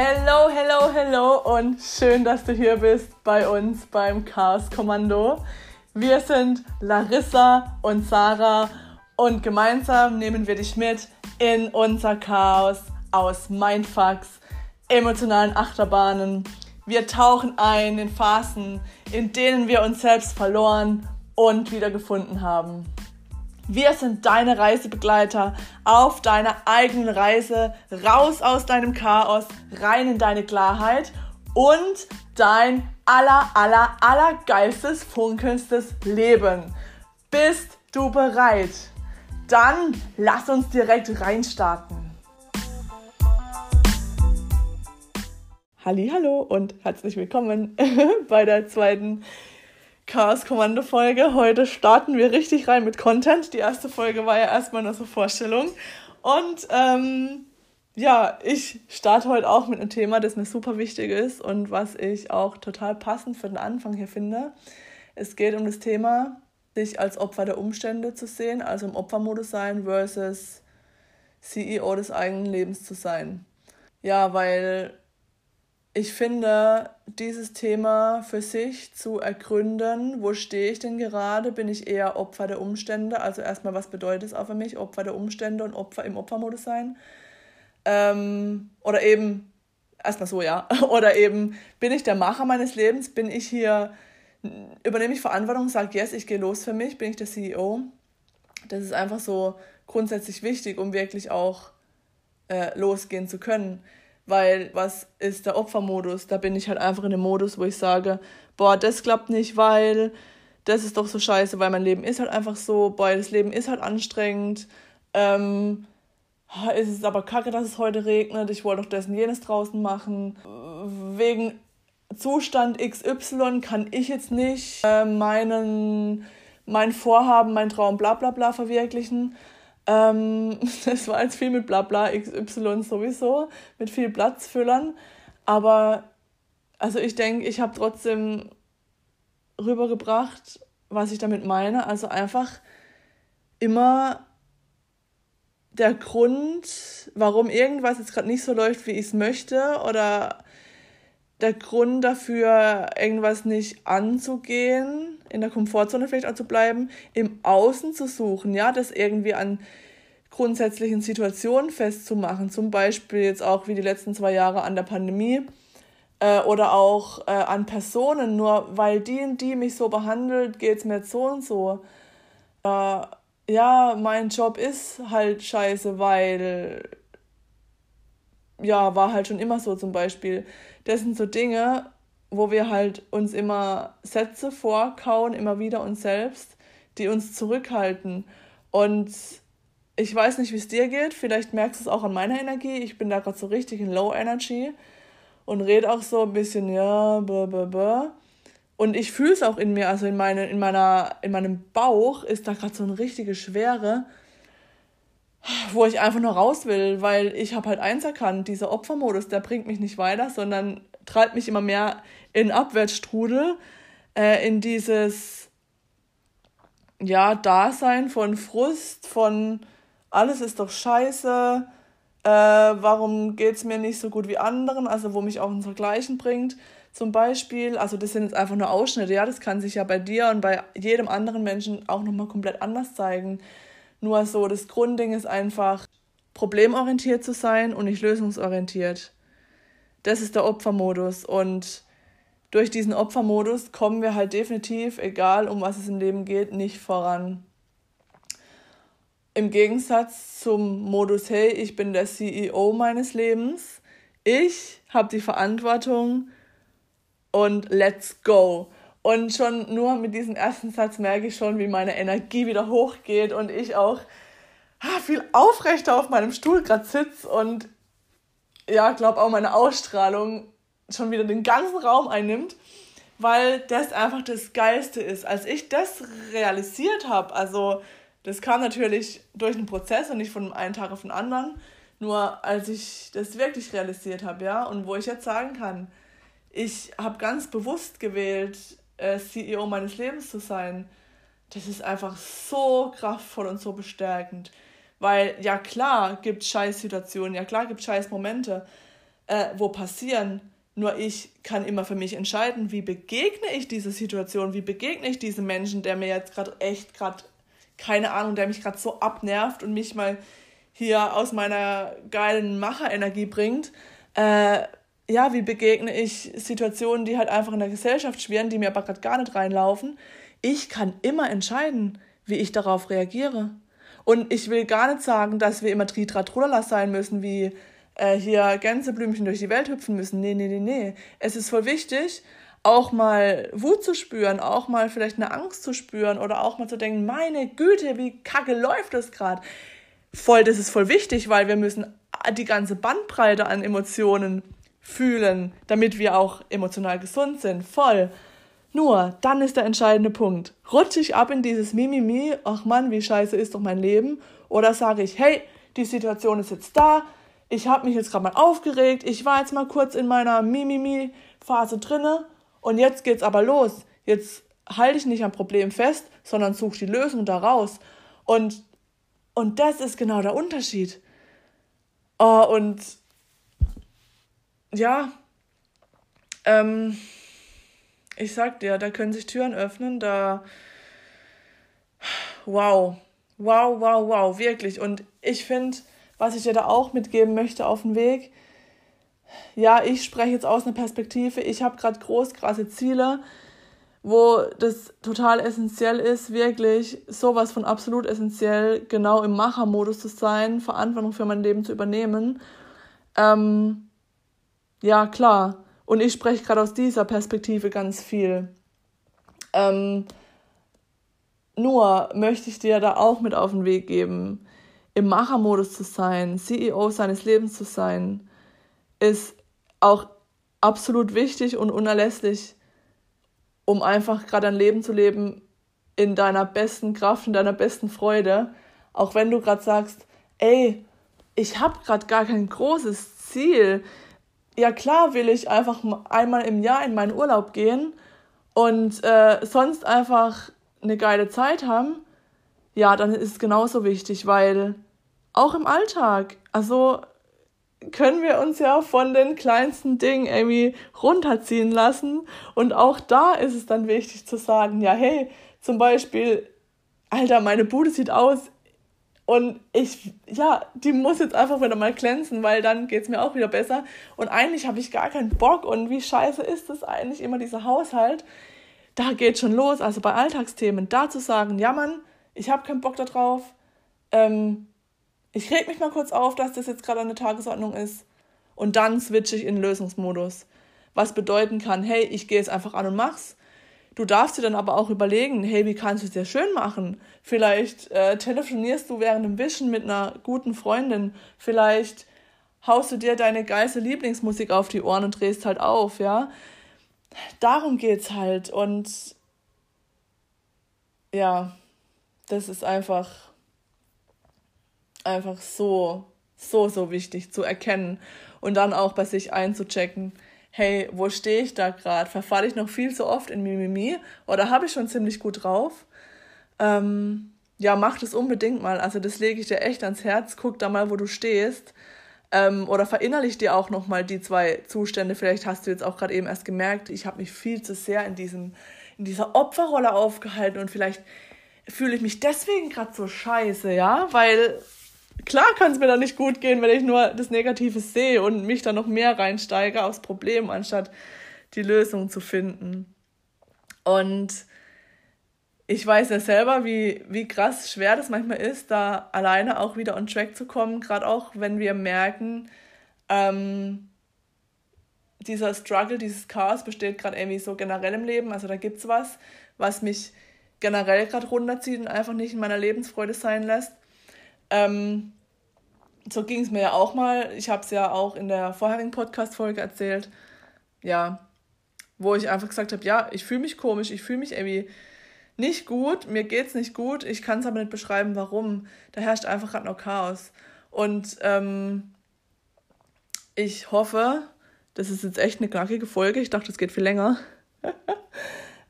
Hello, hello, hello und schön, dass du hier bist bei uns beim Chaos Kommando. Wir sind Larissa und Sarah und gemeinsam nehmen wir dich mit in unser Chaos aus Mindfucks, emotionalen Achterbahnen. Wir tauchen ein in Phasen, in denen wir uns selbst verloren und wiedergefunden haben. Wir sind deine Reisebegleiter auf deiner eigenen Reise raus aus deinem Chaos, rein in deine Klarheit und dein aller, aller, aller geilstes, funkelndstes Leben. Bist du bereit? Dann lass uns direkt reinstarten. Hallo und herzlich willkommen bei der zweiten Chaos Kommando Folge. Heute starten wir richtig rein mit Content. Die erste Folge war ja erstmal nur so Vorstellung. Und ähm, ja, ich starte heute auch mit einem Thema, das mir super wichtig ist und was ich auch total passend für den Anfang hier finde. Es geht um das Thema, sich als Opfer der Umstände zu sehen, also im Opfermodus sein versus CEO des eigenen Lebens zu sein. Ja, weil ich finde, dieses Thema für sich zu ergründen, wo stehe ich denn gerade? Bin ich eher Opfer der Umstände? Also erstmal, was bedeutet es auch für mich, Opfer der Umstände und Opfer im Opfermodus sein? Ähm, oder eben, erstmal so, ja. Oder eben, bin ich der Macher meines Lebens? Bin ich hier, übernehme ich Verantwortung, sage, yes, ich gehe los für mich? Bin ich der CEO? Das ist einfach so grundsätzlich wichtig, um wirklich auch äh, losgehen zu können weil was ist der Opfermodus? Da bin ich halt einfach in dem Modus, wo ich sage, boah, das klappt nicht, weil das ist doch so scheiße, weil mein Leben ist halt einfach so, boah, das Leben ist halt anstrengend. Ähm, es ist aber kacke, dass es heute regnet, ich wollte doch und jenes draußen machen. Wegen Zustand XY kann ich jetzt nicht äh, meinen, mein Vorhaben, mein Traum, bla bla bla verwirklichen. Ähm, das war jetzt viel mit Blabla XY sowieso, mit viel Platzfüllern. Aber also ich denke, ich habe trotzdem rübergebracht, was ich damit meine. Also einfach immer der Grund, warum irgendwas jetzt gerade nicht so läuft, wie ich es möchte, oder der Grund dafür, irgendwas nicht anzugehen, in der Komfortzone vielleicht auch zu bleiben, im Außen zu suchen, ja, das irgendwie an grundsätzlichen Situationen festzumachen, zum Beispiel jetzt auch wie die letzten zwei Jahre an der Pandemie äh, oder auch äh, an Personen, nur weil die und die mich so behandelt, geht es mir jetzt so und so. Äh, ja, mein Job ist halt scheiße, weil ja, war halt schon immer so zum Beispiel. Das sind so Dinge, wo wir halt uns immer Sätze vorkauen, immer wieder uns selbst, die uns zurückhalten. Und ich weiß nicht, wie es dir geht, vielleicht merkst du es auch an meiner Energie. Ich bin da gerade so richtig in Low Energy und rede auch so ein bisschen, ja, blah, blah, blah. Und ich fühle es auch in mir, also in, meine, in, meiner, in meinem Bauch ist da gerade so eine richtige Schwere wo ich einfach nur raus will, weil ich habe halt eins erkannt, dieser Opfermodus, der bringt mich nicht weiter, sondern treibt mich immer mehr in Abwärtsstrudel, äh, in dieses ja, Dasein von Frust, von alles ist doch scheiße, äh, warum geht es mir nicht so gut wie anderen, also wo mich auch ein Vergleichen bringt zum Beispiel, also das sind jetzt einfach nur Ausschnitte, ja, das kann sich ja bei dir und bei jedem anderen Menschen auch nochmal komplett anders zeigen. Nur so, das Grundding ist einfach, problemorientiert zu sein und nicht lösungsorientiert. Das ist der Opfermodus. Und durch diesen Opfermodus kommen wir halt definitiv, egal um was es im Leben geht, nicht voran. Im Gegensatz zum Modus, hey, ich bin der CEO meines Lebens, ich habe die Verantwortung und let's go. Und schon nur mit diesem ersten Satz merke ich schon, wie meine Energie wieder hochgeht und ich auch ah, viel aufrechter auf meinem Stuhl gerade sitze und ja, glaube auch meine Ausstrahlung schon wieder den ganzen Raum einnimmt, weil das einfach das Geilste ist. Als ich das realisiert habe, also das kam natürlich durch einen Prozess und nicht von einem Tag auf den anderen, nur als ich das wirklich realisiert habe, ja, und wo ich jetzt sagen kann, ich habe ganz bewusst gewählt, äh, CEO meines Lebens zu sein, das ist einfach so kraftvoll und so bestärkend. Weil ja klar gibt scheiß Situationen, ja klar gibt scheiß Momente. äh, wo passieren. Nur ich kann immer für mich entscheiden, wie begegne ich dieser Situation, wie begegne ich diesem Menschen, der mir jetzt gerade echt gerade, keine Ahnung, der mich gerade so abnervt und mich mal hier aus meiner geilen Macherenergie bringt. Äh, ja, wie begegne ich Situationen, die halt einfach in der Gesellschaft schweren, die mir aber gerade gar nicht reinlaufen. Ich kann immer entscheiden, wie ich darauf reagiere. Und ich will gar nicht sagen, dass wir immer Tritratrulala sein müssen, wie äh, hier Gänseblümchen durch die Welt hüpfen müssen. Nee, nee, nee, nee. Es ist voll wichtig, auch mal Wut zu spüren, auch mal vielleicht eine Angst zu spüren oder auch mal zu denken, meine Güte, wie kacke läuft das gerade. Voll, das ist voll wichtig, weil wir müssen die ganze Bandbreite an Emotionen fühlen, damit wir auch emotional gesund sind. Voll. Nur, dann ist der entscheidende Punkt. Rutsche ich ab in dieses Mimimi, ach Mann, wie scheiße ist doch mein Leben? Oder sage ich, hey, die Situation ist jetzt da, ich habe mich jetzt gerade mal aufgeregt, ich war jetzt mal kurz in meiner Mimimi-Phase drinne und jetzt geht's aber los. Jetzt halte ich nicht am Problem fest, sondern suche die Lösung daraus. Und, und das ist genau der Unterschied. Oh, und ja, ähm, ich sag dir, da können sich Türen öffnen, da. Wow. Wow, wow, wow, wirklich. Und ich finde, was ich dir da auch mitgeben möchte auf dem Weg, ja, ich spreche jetzt aus einer Perspektive, ich habe gerade groß, krasse Ziele, wo das total essentiell ist, wirklich sowas von absolut essentiell, genau im Machermodus zu sein, Verantwortung für mein Leben zu übernehmen. Ähm, ja, klar. Und ich spreche gerade aus dieser Perspektive ganz viel. Ähm, nur möchte ich dir da auch mit auf den Weg geben, im Machermodus zu sein, CEO seines Lebens zu sein, ist auch absolut wichtig und unerlässlich, um einfach gerade ein Leben zu leben in deiner besten Kraft, in deiner besten Freude. Auch wenn du gerade sagst, ey, ich habe gerade gar kein großes Ziel. Ja klar will ich einfach einmal im Jahr in meinen Urlaub gehen und äh, sonst einfach eine geile Zeit haben. Ja, dann ist es genauso wichtig, weil auch im Alltag, also können wir uns ja von den kleinsten Dingen irgendwie runterziehen lassen. Und auch da ist es dann wichtig zu sagen, ja, hey, zum Beispiel, Alter, meine Bude sieht aus und ich, ja, die muss jetzt einfach wieder mal glänzen, weil dann geht es mir auch wieder besser. Und eigentlich habe ich gar keinen Bock und wie scheiße ist das eigentlich immer, dieser Haushalt. Da geht schon los, also bei Alltagsthemen, da zu sagen, ja Mann, ich habe keinen Bock darauf, ähm, ich reg mich mal kurz auf, dass das jetzt gerade an der Tagesordnung ist und dann switche ich in Lösungsmodus. Was bedeuten kann, hey, ich gehe jetzt einfach an und mach's. Du darfst dir dann aber auch überlegen, hey, wie kannst du es dir schön machen? Vielleicht äh, telefonierst du während dem Wischen mit einer guten Freundin. Vielleicht haust du dir deine geilste Lieblingsmusik auf die Ohren und drehst halt auf, ja? Darum geht's halt und ja, das ist einfach einfach so, so, so wichtig zu erkennen und dann auch bei sich einzuchecken. Hey, wo stehe ich da gerade? Verfalle ich noch viel zu oft in Mimimi oder habe ich schon ziemlich gut drauf? Ähm, ja, mach das unbedingt mal. Also das lege ich dir echt ans Herz. Guck da mal, wo du stehst. Ähm, oder verinnerlich dir auch nochmal die zwei Zustände. Vielleicht hast du jetzt auch gerade eben erst gemerkt, ich habe mich viel zu sehr in, diesem, in dieser Opferrolle aufgehalten und vielleicht fühle ich mich deswegen gerade so scheiße, ja, weil klar kann es mir dann nicht gut gehen, wenn ich nur das Negative sehe und mich dann noch mehr reinsteige aufs Problem, anstatt die Lösung zu finden. Und ich weiß ja selber, wie, wie krass schwer das manchmal ist, da alleine auch wieder on track zu kommen, gerade auch wenn wir merken, ähm, dieser Struggle, dieses Chaos besteht gerade irgendwie so generell im Leben. Also da gibt es was, was mich generell gerade runterzieht und einfach nicht in meiner Lebensfreude sein lässt. Ähm, so ging es mir ja auch mal. Ich habe es ja auch in der vorherigen Podcast-Folge erzählt. Ja, wo ich einfach gesagt habe, ja, ich fühle mich komisch, ich fühle mich irgendwie nicht gut, mir geht's nicht gut, ich kann es aber nicht beschreiben, warum. Da herrscht einfach gerade noch Chaos. Und ähm, ich hoffe, das ist jetzt echt eine knackige Folge, ich dachte, es geht viel länger.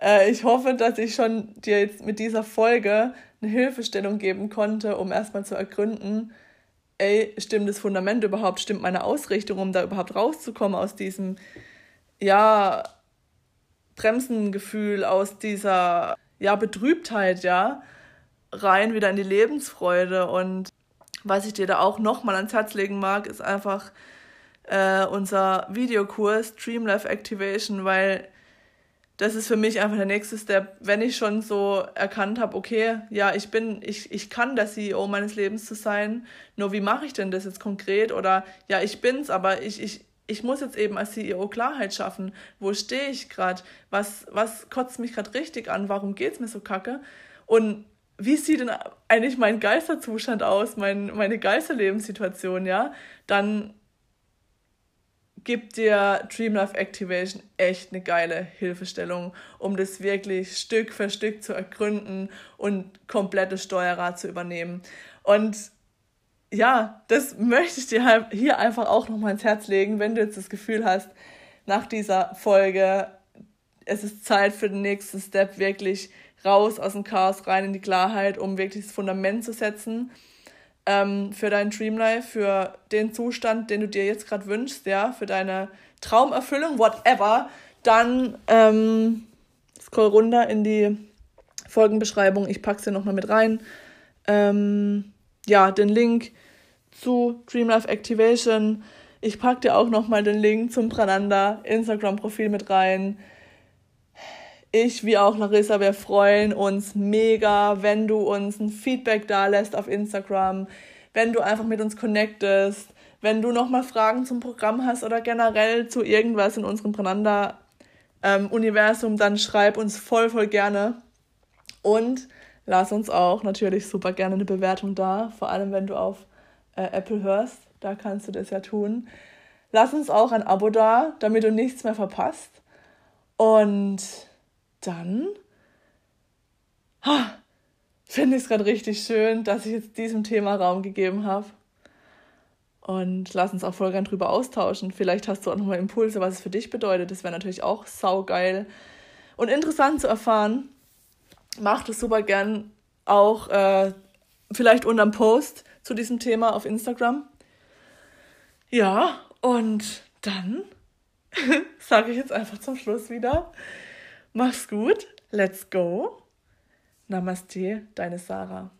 äh, ich hoffe, dass ich schon dir jetzt mit dieser Folge eine Hilfestellung geben konnte, um erstmal zu ergründen, ey, stimmt das Fundament überhaupt, stimmt meine Ausrichtung, um da überhaupt rauszukommen aus diesem, ja, Bremsengefühl, aus dieser, ja, Betrübtheit, ja, rein wieder in die Lebensfreude. Und was ich dir da auch nochmal ans Herz legen mag, ist einfach äh, unser Videokurs Dream Life Activation, weil das ist für mich einfach der nächste Step, wenn ich schon so erkannt habe, okay, ja, ich bin, ich, ich kann der CEO meines Lebens zu sein, nur wie mache ich denn das jetzt konkret? Oder ja, ich bin's, aber ich, ich, ich muss jetzt eben als CEO Klarheit schaffen. Wo stehe ich gerade? Was, was kotzt mich gerade richtig an? Warum geht's mir so kacke? Und wie sieht denn eigentlich mein Geisterzustand aus, mein, meine Geisterlebenssituation, ja? Dann gibt dir Dream Life Activation echt eine geile Hilfestellung, um das wirklich Stück für Stück zu ergründen und komplettes Steuerrad zu übernehmen. Und ja, das möchte ich dir halt hier einfach auch nochmal ins Herz legen, wenn du jetzt das Gefühl hast, nach dieser Folge, es ist Zeit für den nächsten Step, wirklich raus aus dem Chaos, rein in die Klarheit, um wirklich das Fundament zu setzen ähm, für dein Dreamlife, für den Zustand, den du dir jetzt gerade wünschst, ja, für deine Traumerfüllung, whatever, dann ähm, scroll runter in die Folgenbeschreibung. Ich packe sie nochmal mit rein. Ähm, ja, den Link zu Dreamlife Activation. Ich packe dir auch nochmal den Link zum Prananda Instagram-Profil mit rein. Ich wie auch Larissa, wir freuen uns mega, wenn du uns ein Feedback da lässt auf Instagram, wenn du einfach mit uns connectest, wenn du nochmal Fragen zum Programm hast oder generell zu irgendwas in unserem Prananda-Universum, ähm, dann schreib uns voll, voll gerne. Und lass uns auch natürlich super gerne eine Bewertung da, vor allem wenn du auf äh, Apple hörst, da kannst du das ja tun. Lass uns auch ein Abo da, damit du nichts mehr verpasst. Und dann finde ich es gerade richtig schön, dass ich jetzt diesem Thema Raum gegeben habe. Und lass uns auch voll gern drüber austauschen. Vielleicht hast du auch nochmal Impulse, was es für dich bedeutet. Das wäre natürlich auch saugeil und interessant zu erfahren. Mach das super gern auch äh, vielleicht unterm Post zu diesem Thema auf Instagram. Ja, und dann sage ich jetzt einfach zum Schluss wieder. Mach's gut, let's go. Namaste, deine Sarah.